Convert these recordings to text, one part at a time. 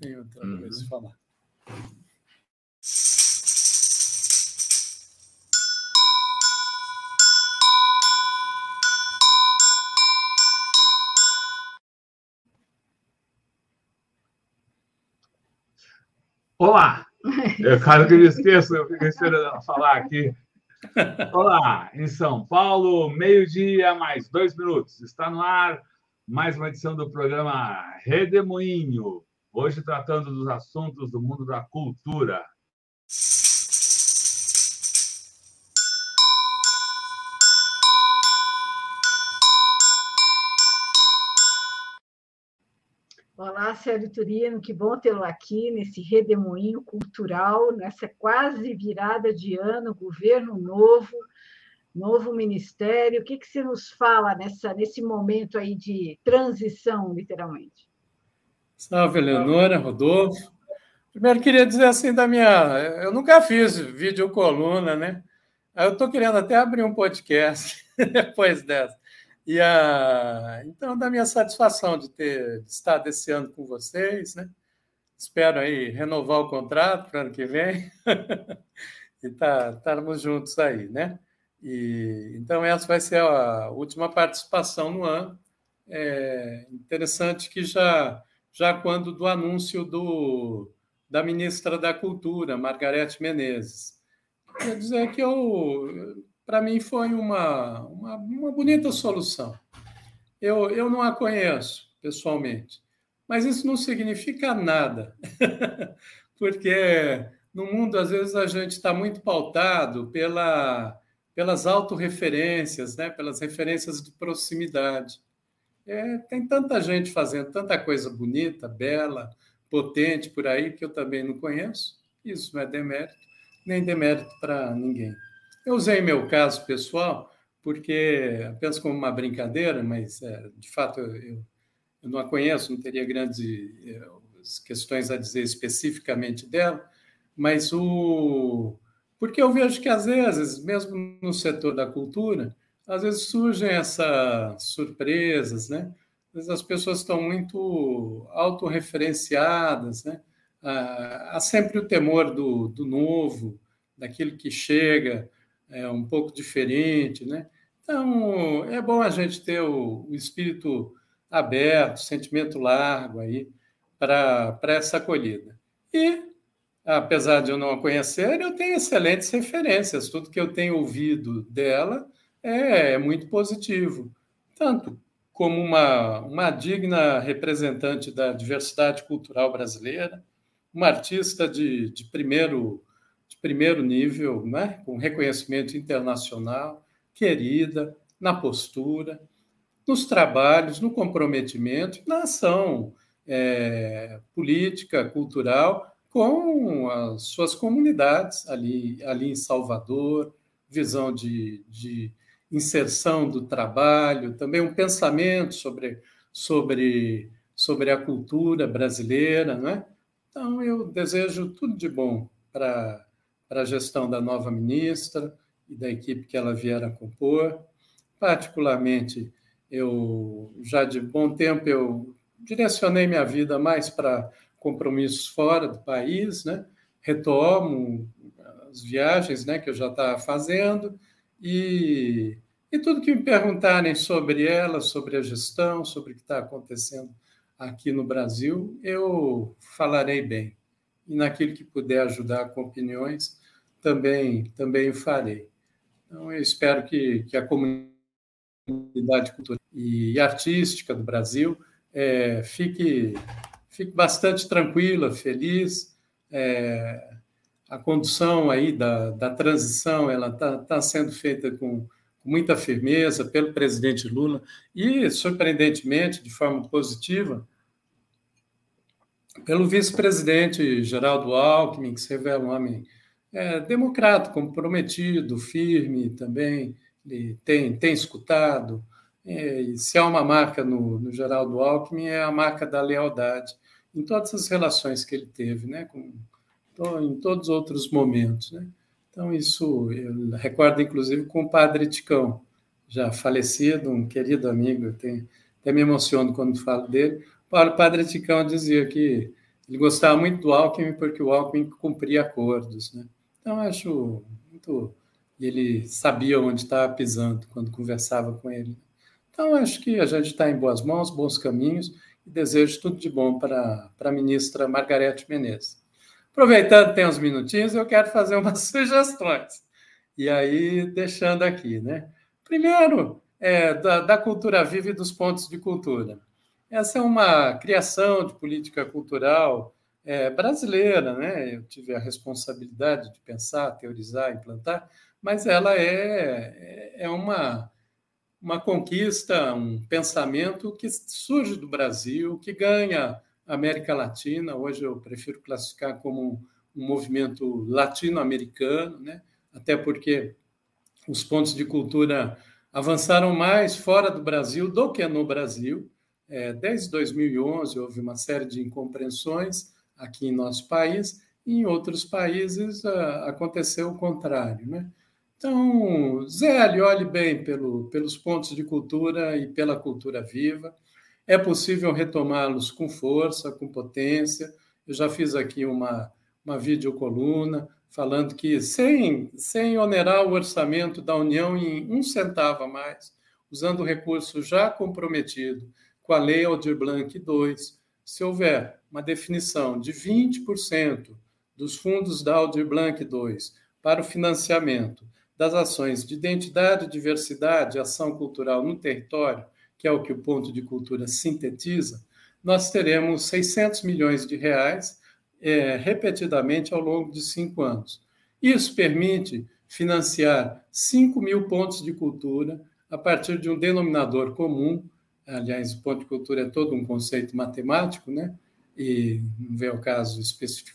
tem outra uhum. coisa a falar. Olá! Eu caso que eu esqueça, eu fico esperando falar aqui. Olá, em São Paulo, meio-dia, mais dois minutos. Está no ar mais uma edição do programa Redemoinho. Hoje tratando dos assuntos do mundo da cultura. Olá, Sérgio Turino, que bom tê-lo aqui nesse redemoinho cultural, nessa quase virada de ano, governo novo, novo ministério. O que, que você nos fala nessa, nesse momento aí de transição, literalmente? Salve, Eleonora, Rodolfo. Primeiro, queria dizer assim da minha. Eu nunca fiz vídeo coluna, né? Eu estou querendo até abrir um podcast depois dessa. E a, então, da minha satisfação de ter de estar desse ano com vocês, né? Espero aí renovar o contrato para o ano que vem e tá, estarmos juntos aí, né? E, então, essa vai ser a última participação no ano. É interessante que já, já quando do anúncio do, da ministra da Cultura, Margarete Menezes. Quer dizer que eu para mim foi uma, uma, uma, bonita solução. Eu, eu não a conheço pessoalmente, mas isso não significa nada, porque no mundo, às vezes, a gente está muito pautado pela, pelas autorreferências, né? pelas referências de proximidade. É, tem tanta gente fazendo tanta coisa bonita, bela, potente por aí, que eu também não conheço. Isso não é demérito, nem demérito para ninguém. Eu usei meu caso pessoal porque apenas como uma brincadeira, mas é, de fato eu, eu, não a conheço, não teria grandes é, questões a dizer especificamente dela, mas o porque eu vejo que às vezes, mesmo no setor da cultura, às vezes surgem essas surpresas, né? Às vezes as pessoas estão muito autorreferenciadas, né? Ah, há sempre o temor do, do novo, daquilo que chega, é um pouco diferente, né? Então, é bom a gente ter o, o espírito aberto, sentimento largo aí para essa acolhida. E, apesar de eu não a conhecer, eu tenho excelentes referências. Tudo que eu tenho ouvido dela é, é muito positivo. Tanto como uma, uma digna representante da diversidade cultural brasileira, uma artista de, de primeiro primeiro nível, né? com reconhecimento internacional, querida, na postura, nos trabalhos, no comprometimento, na ação é, política, cultural, com as suas comunidades ali, ali em Salvador, visão de, de inserção do trabalho, também um pensamento sobre, sobre, sobre a cultura brasileira. Né? Então, eu desejo tudo de bom para a gestão da nova ministra e da equipe que ela vier a compor. Particularmente, eu já de bom tempo eu direcionei minha vida mais para compromissos fora do país, né? Retomo as viagens, né, que eu já estava fazendo e, e tudo que me perguntarem sobre ela, sobre a gestão, sobre o que está acontecendo aqui no Brasil, eu falarei bem. E naquilo que puder ajudar com opiniões, também, também farei. Então, eu espero que, que a comunidade cultural e artística do Brasil é, fique, fique bastante tranquila, feliz. É, a condução aí da, da transição ela está tá sendo feita com, muita firmeza pelo presidente Lula e, surpreendentemente, de forma positiva, pelo vice-presidente Geraldo Alckmin, que se revela um homem é, democrata, comprometido, firme também, ele tem, tem escutado. É, e se há uma marca no, no Geraldo Alckmin, é a marca da lealdade, em todas as relações que ele teve, né, com, em todos os outros momentos. Né? Então, isso eu recordo, inclusive, com o padre Ticão, já falecido, um querido amigo, tenho, até me emociono quando falo dele. O padre Ticão dizia que Ele gostava muito do Alckmin porque o Alckmin cumpria acordos. Né? Então, acho muito. Ele sabia onde estava pisando quando conversava com ele. Então, acho que a gente está em boas mãos, bons caminhos, e desejo tudo de bom para a ministra Margarete Menezes. Aproveitando, tem uns minutinhos, eu quero fazer umas sugestões. E aí, deixando aqui, né? Primeiro, é, da, da cultura viva e dos pontos de cultura. Essa é uma criação de política cultural é, brasileira, né? Eu tive a responsabilidade de pensar, teorizar, implantar, mas ela é, é, é uma, uma conquista, um pensamento que surge do Brasil, que ganha América Latina. Hoje eu prefiro classificar como um movimento latino-americano, né? até porque os pontos de cultura avançaram mais fora do Brasil do que no Brasil. É, desde 2011 houve uma série de incompreensões aqui em nosso país, e em outros países a, aconteceu o contrário. Né? Então, Zé, olhe bem pelo, pelos pontos de cultura e pela cultura viva. É possível retomá-los com força, com potência. Eu já fiz aqui uma, uma videocoluna falando que, sem, sem onerar o orçamento da União em um centavo a mais, usando o recurso já comprometido com a Lei Aldir Blanc II, se houver uma definição de 20% dos fundos da Aldir Blanc II para o financiamento das ações de identidade, diversidade e ação cultural no território, que é o que o ponto de cultura sintetiza, nós teremos 600 milhões de reais é, repetidamente ao longo de cinco anos. Isso permite financiar 5 mil pontos de cultura a partir de um denominador comum. Aliás, o ponto de cultura é todo um conceito matemático, né? E não vem o caso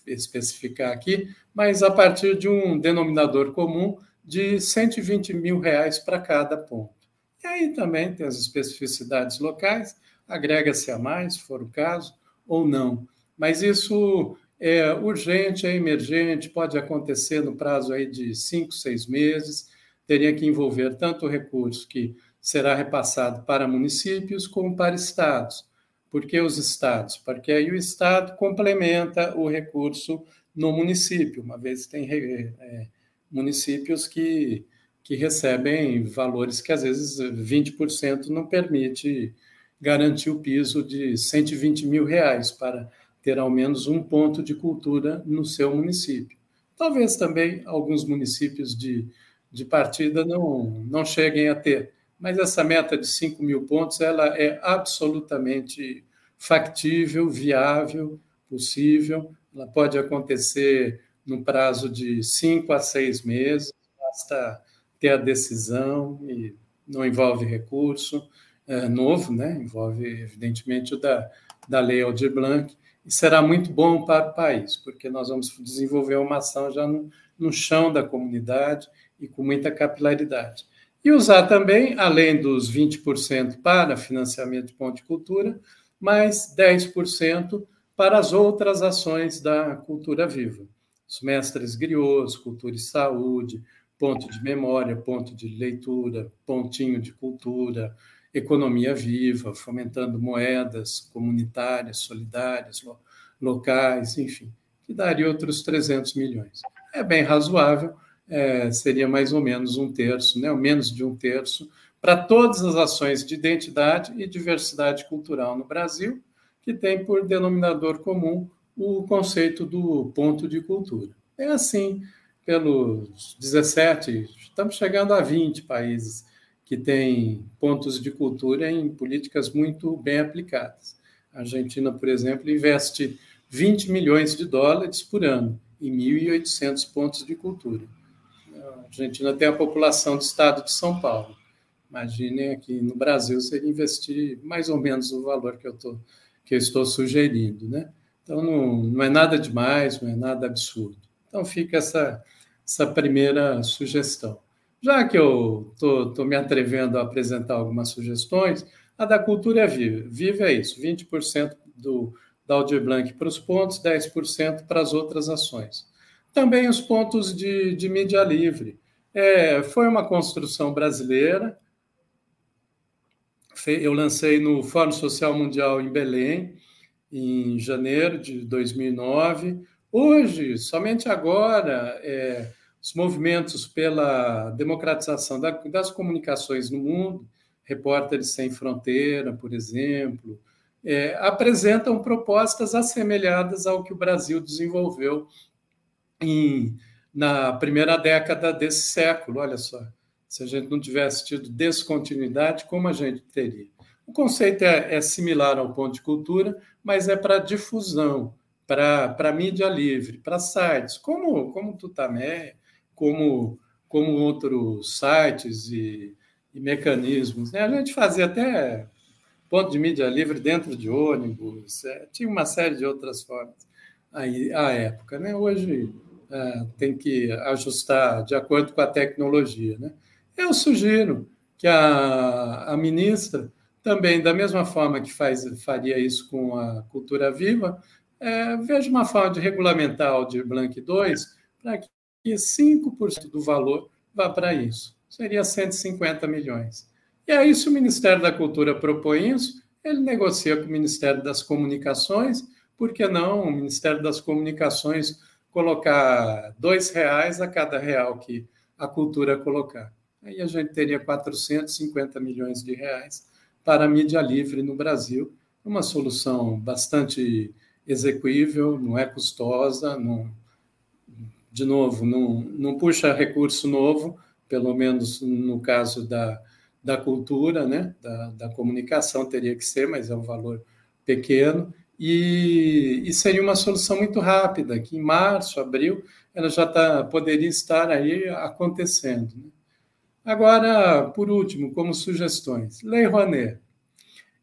especificar aqui, mas a partir de um denominador comum de 120 mil reais para cada ponto. E aí também tem as especificidades locais, agrega-se a mais, se for o caso, ou não. Mas isso é urgente, é emergente, pode acontecer no prazo aí de cinco, seis meses, teria que envolver tanto o recurso que será repassado para municípios como para estados. Por que os estados? Porque aí o estado complementa o recurso no município, uma vez tem é, municípios que, que recebem valores que às vezes 20% não permite garantir o piso de 120 mil reais para ter ao menos um ponto de cultura no seu município. Talvez também alguns municípios de, de partida não, não cheguem a ter, mas essa meta de 5 mil pontos ela é absolutamente factível, viável, possível, ela pode acontecer no prazo de cinco a seis meses, basta ter a decisão e não envolve recurso é, novo, né? envolve, evidentemente, o da, da Lei Aldir Blanc, e será muito bom para o país, porque nós vamos desenvolver uma ação já no, no chão da comunidade e com muita capilaridade. E usar também, além dos 20% para financiamento de ponte cultura, mais 10% para as outras ações da cultura viva os mestres griots, cultura e saúde, ponto de memória, ponto de leitura, pontinho de cultura, economia viva, fomentando moedas comunitárias, solidárias, locais, enfim, que daria outros 300 milhões. É bem razoável, é, seria mais ou menos um terço, né, ou menos de um terço, para todas as ações de identidade e diversidade cultural no Brasil, que tem por denominador comum o conceito do ponto de cultura. É assim, pelos 17, estamos chegando a 20 países que têm pontos de cultura em políticas muito bem aplicadas. A Argentina, por exemplo, investe 20 milhões de dólares por ano em 1.800 pontos de cultura. A Argentina tem a população do estado de São Paulo. Imaginem aqui no Brasil seria investir mais ou menos o valor que eu, tô, que eu estou sugerindo, né? Então, não, não é nada demais, não é nada absurdo. Então, fica essa, essa primeira sugestão. Já que eu estou me atrevendo a apresentar algumas sugestões, a da cultura é viva. Viva é isso, 20% do, da Aldir Blanc para os pontos, 10% para as outras ações. Também os pontos de, de mídia livre. É, foi uma construção brasileira. Eu lancei no Fórum Social Mundial em Belém, em janeiro de 2009. Hoje, somente agora, é, os movimentos pela democratização da, das comunicações no mundo, Repórteres Sem Fronteira, por exemplo, é, apresentam propostas assemelhadas ao que o Brasil desenvolveu em, na primeira década desse século. Olha só, se a gente não tivesse tido descontinuidade, como a gente teria? O conceito é, é similar ao ponto de cultura, mas é para difusão, para mídia livre, para sites, como, como Tutamé, como, como outros sites e, e mecanismos. Né? A gente fazia até ponto de mídia livre dentro de ônibus, é, tinha uma série de outras formas aí, à época. Né? Hoje é, tem que ajustar de acordo com a tecnologia. Né? Eu sugiro que a, a ministra também, da mesma forma que faz, faria isso com a cultura viva, é, veja uma forma de regulamentar de Blanc 2 para que 5% do valor vá para isso. Seria 150 milhões. E aí, se o Ministério da Cultura propõe isso, ele negocia com o Ministério das Comunicações, por que não o Ministério das Comunicações colocar dois reais a cada real que a cultura colocar? Aí a gente teria 450 milhões de reais para a mídia livre no Brasil. Uma solução bastante execuível, não é custosa, não, de novo, não, não puxa recurso novo, pelo menos no caso da, da cultura, né? da, da comunicação teria que ser, mas é um valor pequeno, e, e, seria uma solução muito rápida, que em março, abril, ela já tá, poderia estar aí acontecendo. Né? Agora, por último, como sugestões, Lei Rouanet.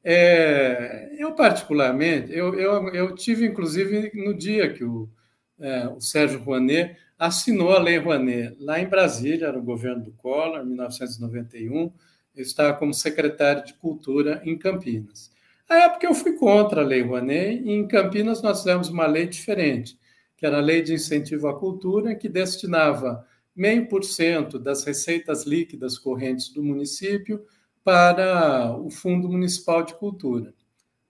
É, eu, particularmente, eu, eu, eu, tive, inclusive, no dia que o, é, o Sérgio Rouanet assinou a Lei Rouanet, lá em Brasília, era o governo do Collor, em 1991, eu estava como secretário de Cultura em Campinas. Na época, eu fui contra a Lei Rouanet, e em Campinas nós fizemos uma lei diferente, que era a Lei de Incentivo à Cultura, que destinava meio por cento das receitas líquidas correntes do município para o Fundo Municipal de Cultura.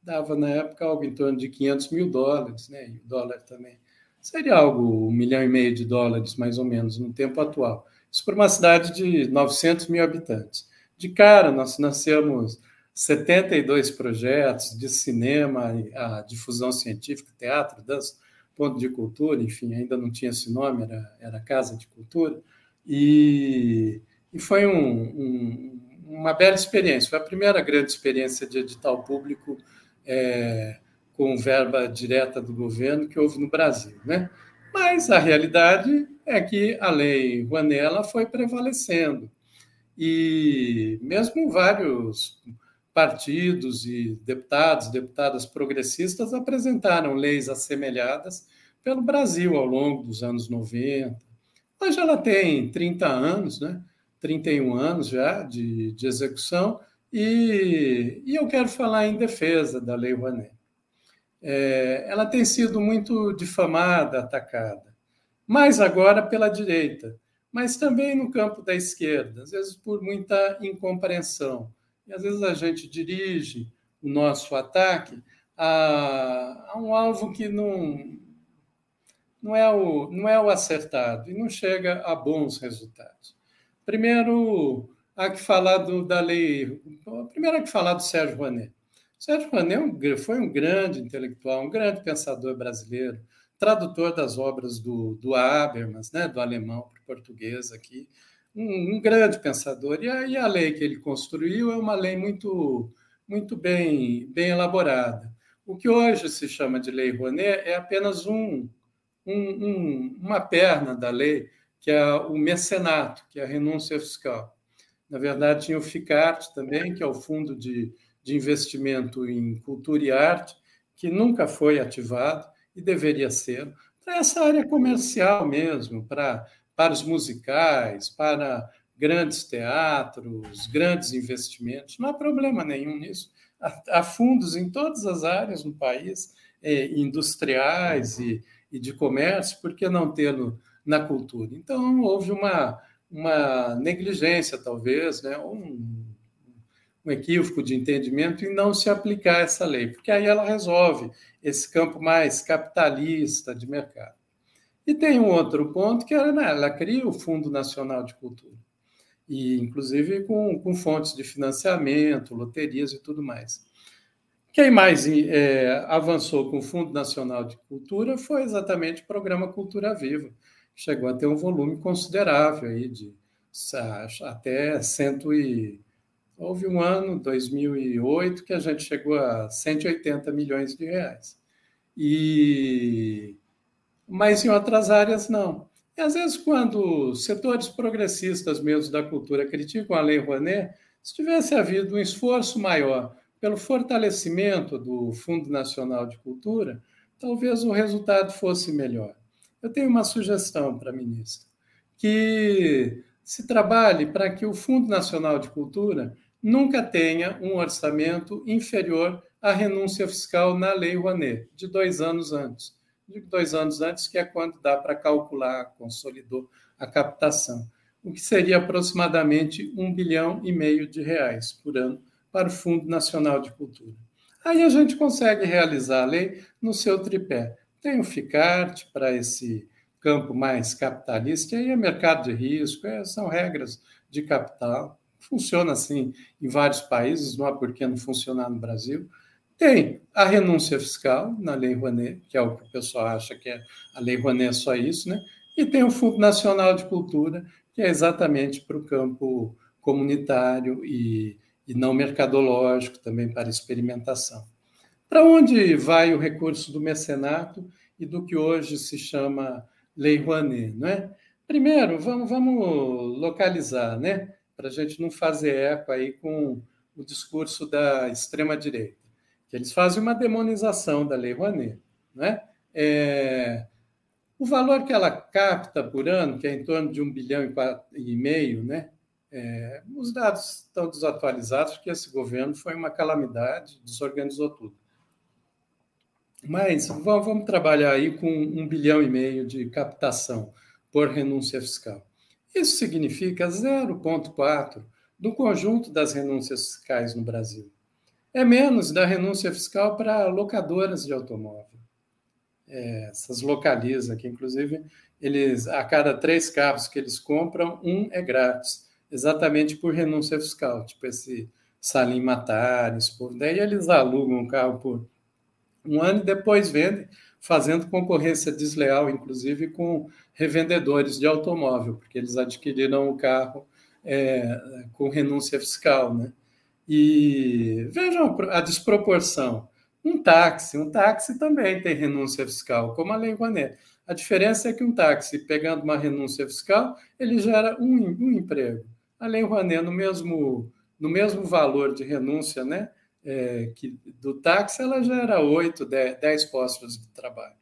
Dava, na época, algo em torno de 500 mil dólares, né? e o dólar também. Seria algo, um milhão e meio de dólares, mais ou menos, no tempo atual. Isso para uma cidade de 900 mil habitantes. De cara, nós nascemos 72 projetos de cinema, a difusão científica, teatro, dança, ponto de cultura, enfim, ainda não tinha esse nome, era, era Casa de Cultura, e, e foi um, um, uma bela experiência. Foi a primeira grande experiência de edital público é, com verba direta do governo que houve no Brasil. Né? Mas a realidade é que a lei Rouanella foi prevalecendo. E mesmo vários partidos e deputados, deputadas progressistas apresentaram leis assemelhadas pelo Brasil ao longo dos anos 90. Hoje ela tem 30 anos, né? 31 anos já de, de execução, e, e, eu quero falar em defesa da Lei Rouanet. É, ela tem sido muito difamada, atacada, mais agora pela direita, mas também no campo da esquerda, às vezes por muita incompreensão. E às vezes a gente dirige o nosso ataque a, a um alvo que não, não, é o, não é o acertado e não chega a bons resultados. Primeiro, há que falar do, da lei. Primeiro, há que falar do Sérgio Rouanet. Sérgio Rouanet é foi um grande intelectual, um grande pensador brasileiro, tradutor das obras do, do Habermas, né, do alemão para o português aqui, um, um, grande pensador. E a, e a lei que ele construiu é uma lei muito, muito bem, bem elaborada. O que hoje se chama de Lei Rouanet é apenas um, um, uma perna da lei, que é o mecenato, que é a renúncia fiscal. Na verdade, tinha o FICART também, que é o Fundo de, de Investimento em Cultura e Arte, que nunca foi ativado e deveria ser, para essa área comercial mesmo, para para os musicais, para grandes teatros, grandes investimentos. Não há problema nenhum nisso. Há, fundos em todas as áreas no país, é, industriais e, e de comércio, por que não tê-lo na cultura? Então, houve uma, uma negligência, talvez, né? um, um equívoco de entendimento em não se aplicar essa lei, porque aí ela resolve esse campo mais capitalista de mercado. E tem um outro ponto que ela, né, ela cria o Fundo Nacional de Cultura, e inclusive com, com fontes de financiamento, loterias e tudo mais. Quem mais é, avançou com o Fundo Nacional de Cultura foi exatamente o programa Cultura Viva. Chegou a ter um volume considerável aí de até cento e houve um ano, 2008, que a gente chegou a 180 milhões de reais. E mas em outras áreas não. E às vezes quando setores progressistas mesmo da cultura criticam a Lei Rouanet, se tivesse havido um esforço maior pelo fortalecimento do Fundo Nacional de Cultura, talvez o resultado fosse melhor. Eu tenho uma sugestão para a ministra, que se trabalhe para que o Fundo Nacional de Cultura nunca tenha um orçamento inferior à renúncia fiscal na Lei Rouanet, de dois anos antes. De dois anos antes, que é quando dá para calcular, consolidou a captação, o que seria aproximadamente um bilhão e meio de reais por ano para o Fundo Nacional de Cultura. Aí a gente consegue realizar a lei no seu tripé. Tem o FICART para esse campo mais capitalista, e aí é mercado de risco, é, são regras de capital. Funciona assim em vários países, não há por que não funcionar no Brasil. Tem a renúncia fiscal na Lei Rouanet, que é o que o pessoal acha que é a Lei Rouanet é só isso, né? E tem o Fundo Nacional de Cultura, que é exatamente para o campo comunitário e e não mercadológico, também para experimentação. Para onde vai o recurso do mecenato e do que hoje se chama Lei Rouanet? É? Primeiro, vamos, vamos localizar, né? para a gente não fazer eco aí com o discurso da extrema-direita, que eles fazem uma demonização da Lei Rouanet. Né? É, o valor que ela capta por ano, que é em torno de um bilhão e meio, né? É, os dados estão desatualizados, porque esse governo foi uma calamidade, desorganizou tudo. Mas vamos trabalhar aí com um bilhão e meio de captação por renúncia fiscal. Isso significa 0,4% do conjunto das renúncias fiscais no Brasil. É menos da renúncia fiscal para locadoras de automóvel. É, essas localizam, que inclusive eles, a cada três carros que eles compram, um é grátis exatamente por renúncia fiscal, tipo esse Salim Matares, por... daí eles alugam o carro por um ano depois vendem, fazendo concorrência desleal, inclusive com revendedores de automóvel, porque eles adquiriram o carro é, com renúncia fiscal, né? E vejam a desproporção. Um táxi, um táxi também tem renúncia fiscal, como a Lei Rouanet. A diferença é que um táxi, pegando uma renúncia fiscal, ele gera um, um emprego a Lei Rouanet, no mesmo, no mesmo valor de renúncia né, é, que do táxi, ela gera 8, 10, 10 postos de trabalho.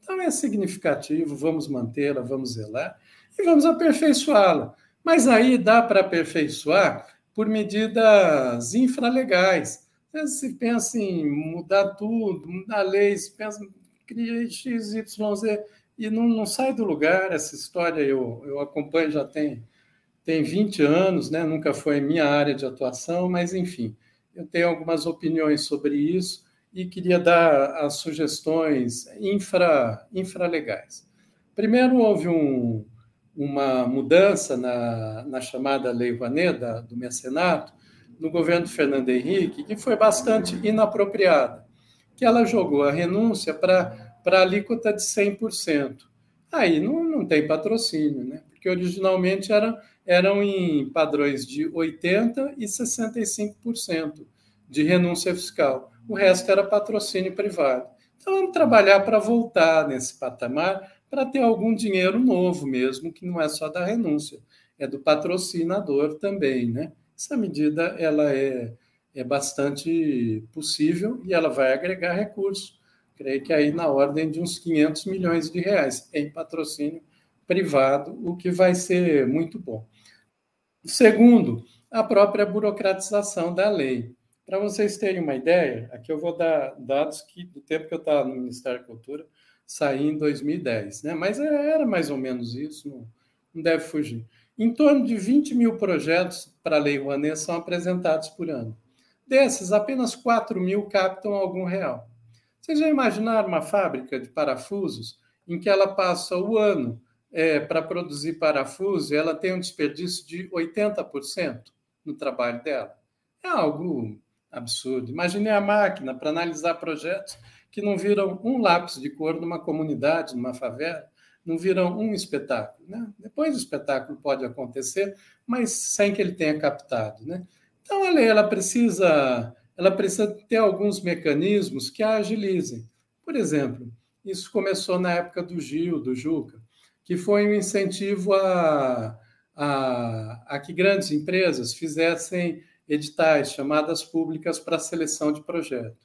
Então é significativo, vamos mantê-la, vamos zelar e vamos aperfeiçoá-la. Mas aí dá para aperfeiçoar por medidas infralegais. Se pensa em mudar tudo, mudar leis, pensa, cria X, Y, Z, e não, não sai do lugar. Essa história eu, eu acompanho já tem tem 20 anos, né? nunca foi minha área de atuação, mas enfim, eu tenho algumas opiniões sobre isso e queria dar as sugestões infra, infralegais. Primeiro, houve um, uma mudança na, na chamada Lei Rouanet, do mecenato, no governo Fernando Henrique, que foi bastante inapropriada, que ela jogou a renúncia para a alíquota de 100%. Aí não, não tem patrocínio, né? Originalmente era eram em padrões de 80% e 65% de renúncia fiscal. O resto era patrocínio privado. Então, vamos trabalhar para voltar nesse patamar, para ter algum dinheiro novo mesmo, que não é só da renúncia, é do patrocinador também. Né? Essa medida ela é, é bastante possível e ela vai agregar recursos. Creio que aí na ordem de uns 500 milhões de reais em patrocínio privado, o que vai ser muito bom. Segundo, a própria burocratização da lei. Para vocês terem uma ideia, aqui eu vou dar dados que do tempo que eu estava no Ministério da Cultura, saí em 2010, né? mas é, era mais ou menos isso, não, não deve fugir. Em torno de 20 mil projetos para a Lei Rouanet são apresentados por ano. Desses, apenas 4 mil captam algum real. Vocês já imaginaram uma fábrica de parafusos em que ela passa o ano é, para produzir parafuso ela tem um desperdício de 80% no trabalho dela? É algo absurdo. Imagine a máquina para analisar projetos que não viram um lápis de cor numa comunidade, numa favela, não viram um espetáculo. Né? Depois o espetáculo pode acontecer, mas sem que ele tenha captado. Né? Então a lei ela precisa, ela precisa ter alguns mecanismos que a agilizem. Por exemplo, isso começou na época do Gil, do Juca, que foi um incentivo a, a, a que grandes empresas fizessem editais, chamadas públicas para seleção de projeto.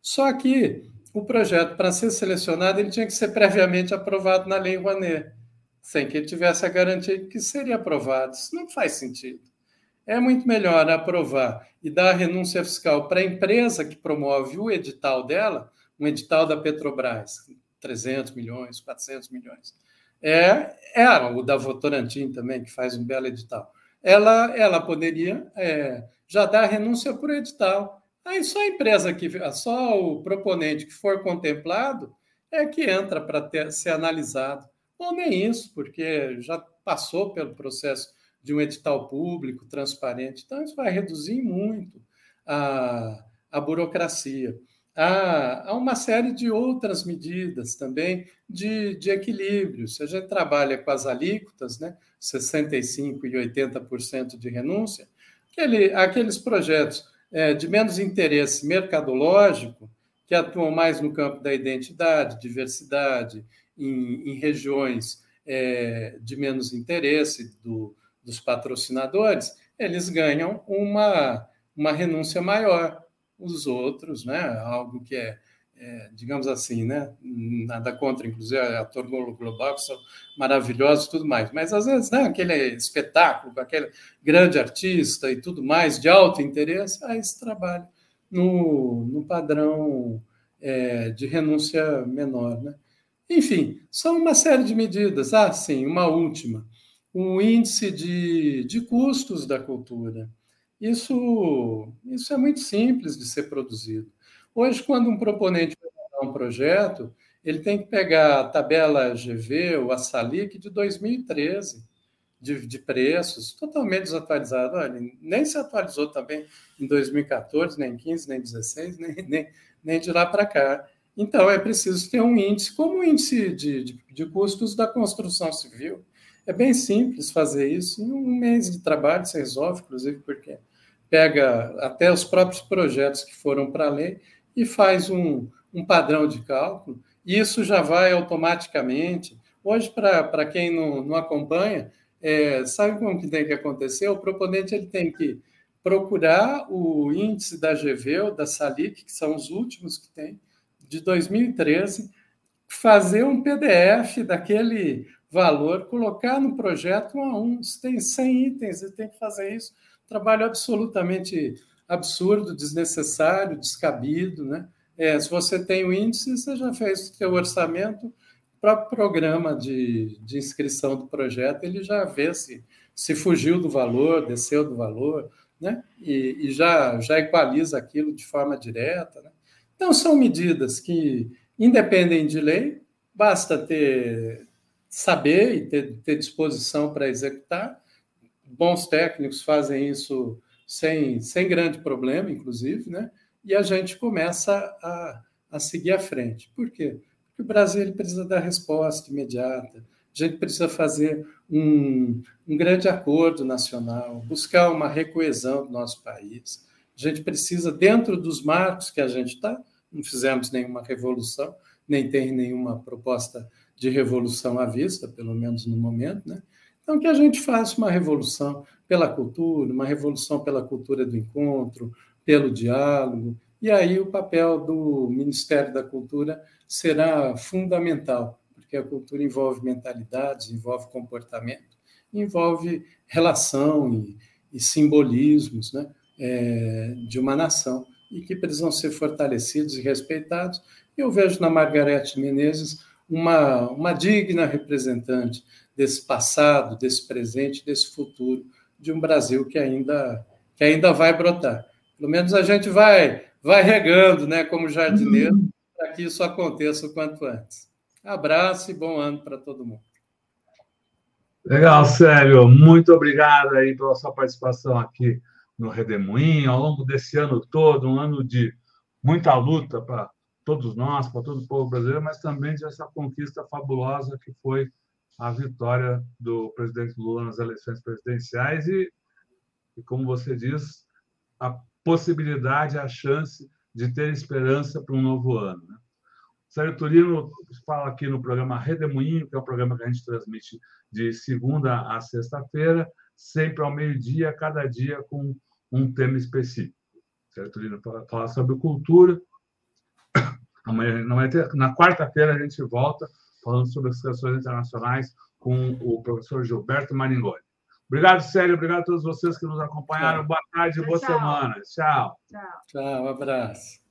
Só que o projeto, para ser selecionado, ele tinha que ser previamente aprovado na Lei Rouanet, sem que ele tivesse a garantia de que seria aprovado. Isso não faz sentido. É muito melhor aprovar e dar a renúncia fiscal para a empresa que promove o edital dela, um edital da Petrobras, 300 milhões, 400 milhões. É, é o da Votorantim também, que faz um belo edital. Ela, ela poderia é, já dar renúncia por edital Aí só a empresa que, só o proponente que for contemplado é que entra para ser analisado. Ou nem isso, porque já passou pelo processo de um edital público, transparente. Então, isso vai reduzir muito a, a burocracia. Há, há uma série de outras medidas também de, de equilíbrio. Se a gente trabalha com as alíquotas, né, 65% e 80% de renúncia, aquele, aqueles projetos é, de menos interesse mercadológico, que atuam mais no campo da identidade, diversidade, em, em regiões é, de menos interesse do, dos patrocinadores, eles ganham uma, uma renúncia maior. Os outros, né, algo que é é, digamos assim, né? Nada contra, inclusive, ator global, que são maravilhosos e tudo mais. Mas, às vezes, né, aquele espetáculo, aquele grande artista e tudo mais, de alto interesse, aí se trabalha no, no padrão é, de renúncia menor, né? Enfim, são uma série de medidas. Ah, sim, uma última. O índice de, de custos da cultura. Isso, isso é muito simples de ser produzido. Hoje, quando um proponente vai um projeto, ele tem que pegar a tabela GV ou a Salic de 2013, de, de preços, totalmente desatualizado. Olha, nem se atualizou também em 2014, nem 15, nem 16, nem, nem, nem de lá para cá. Então, é preciso ter um índice, como o índice de, de, de, custos da construção civil. É bem simples fazer isso. Em um mês de trabalho você resolve, inclusive, porque pega até os próprios projetos que foram para a lei e faz um, um padrão de cálculo, e isso já vai automaticamente. Hoje, para quem não, não acompanha, é, sabe como que tem que acontecer? O proponente ele tem que procurar o índice da GV ou da Salic, que são os últimos que tem, de 2013, fazer um PDF daquele valor, colocar no projeto um a um. Se tem 100 itens, ele tem que fazer isso. Trabalho absolutamente absurdo, desnecessário, descabido. Né? É, se você tem o índice, você já fez o seu orçamento, o programa de, de inscrição do projeto, ele já vê se, se fugiu do valor, desceu do valor, né? e, e já, já equaliza aquilo de forma direta. Né? Então, são medidas que independem de lei, basta ter saber e ter, ter disposição para executar. Bons técnicos fazem isso sem, sem grande problema, inclusive, né? e a gente começa a, a seguir à frente. Por quê? Porque o Brasil ele precisa dar resposta imediata, a gente precisa fazer um, um grande acordo nacional, buscar uma recoesão do nosso país. A gente precisa, dentro dos marcos que a gente está, não fizemos nenhuma revolução, nem tem nenhuma proposta de revolução à vista, pelo menos no momento, né? Então, que a gente faça uma revolução pela cultura, uma revolução pela cultura do encontro, pelo diálogo, e aí o papel do Ministério da Cultura será fundamental, porque a cultura envolve mentalidades, envolve comportamento, envolve relação e, e simbolismos né, é, de uma nação, e que precisam ser fortalecidos e respeitados. Eu vejo na Margarete Menezes uma, uma digna representante desse passado, desse presente, desse futuro de um Brasil que ainda, que ainda vai brotar. Pelo menos a gente vai, vai regando, né, como jardineiro, uhum. para que isso aconteça o quanto antes. Abraço e bom ano para todo mundo. Legal, Célio. Muito obrigado aí pela sua participação aqui no Redemoinho, ao longo desse ano todo, um ano de muita luta para todos nós, para todo o povo brasileiro, mas também de essa conquista fabulosa que foi a vitória do presidente Lula nas eleições presidenciais e, e como você diz, a possibilidade, a chance de ter esperança para um novo ano. Né? Sérgio Turino fala aqui no programa Redemoinho, que é um programa que a gente transmite de segunda a sexta-feira, sempre ao meio-dia, cada dia com um tema específico. Sérgio Turino fala sobre cultura. Amanhã, na quarta-feira a gente volta falando sobre as questões internacionais com o professor Gilberto Maringoni. Obrigado, Célio. Obrigado a todos vocês que nos acompanharam. Tchau. Boa tarde e boa tchau. semana. Tchau. Tchau. Tchau. Um abraço.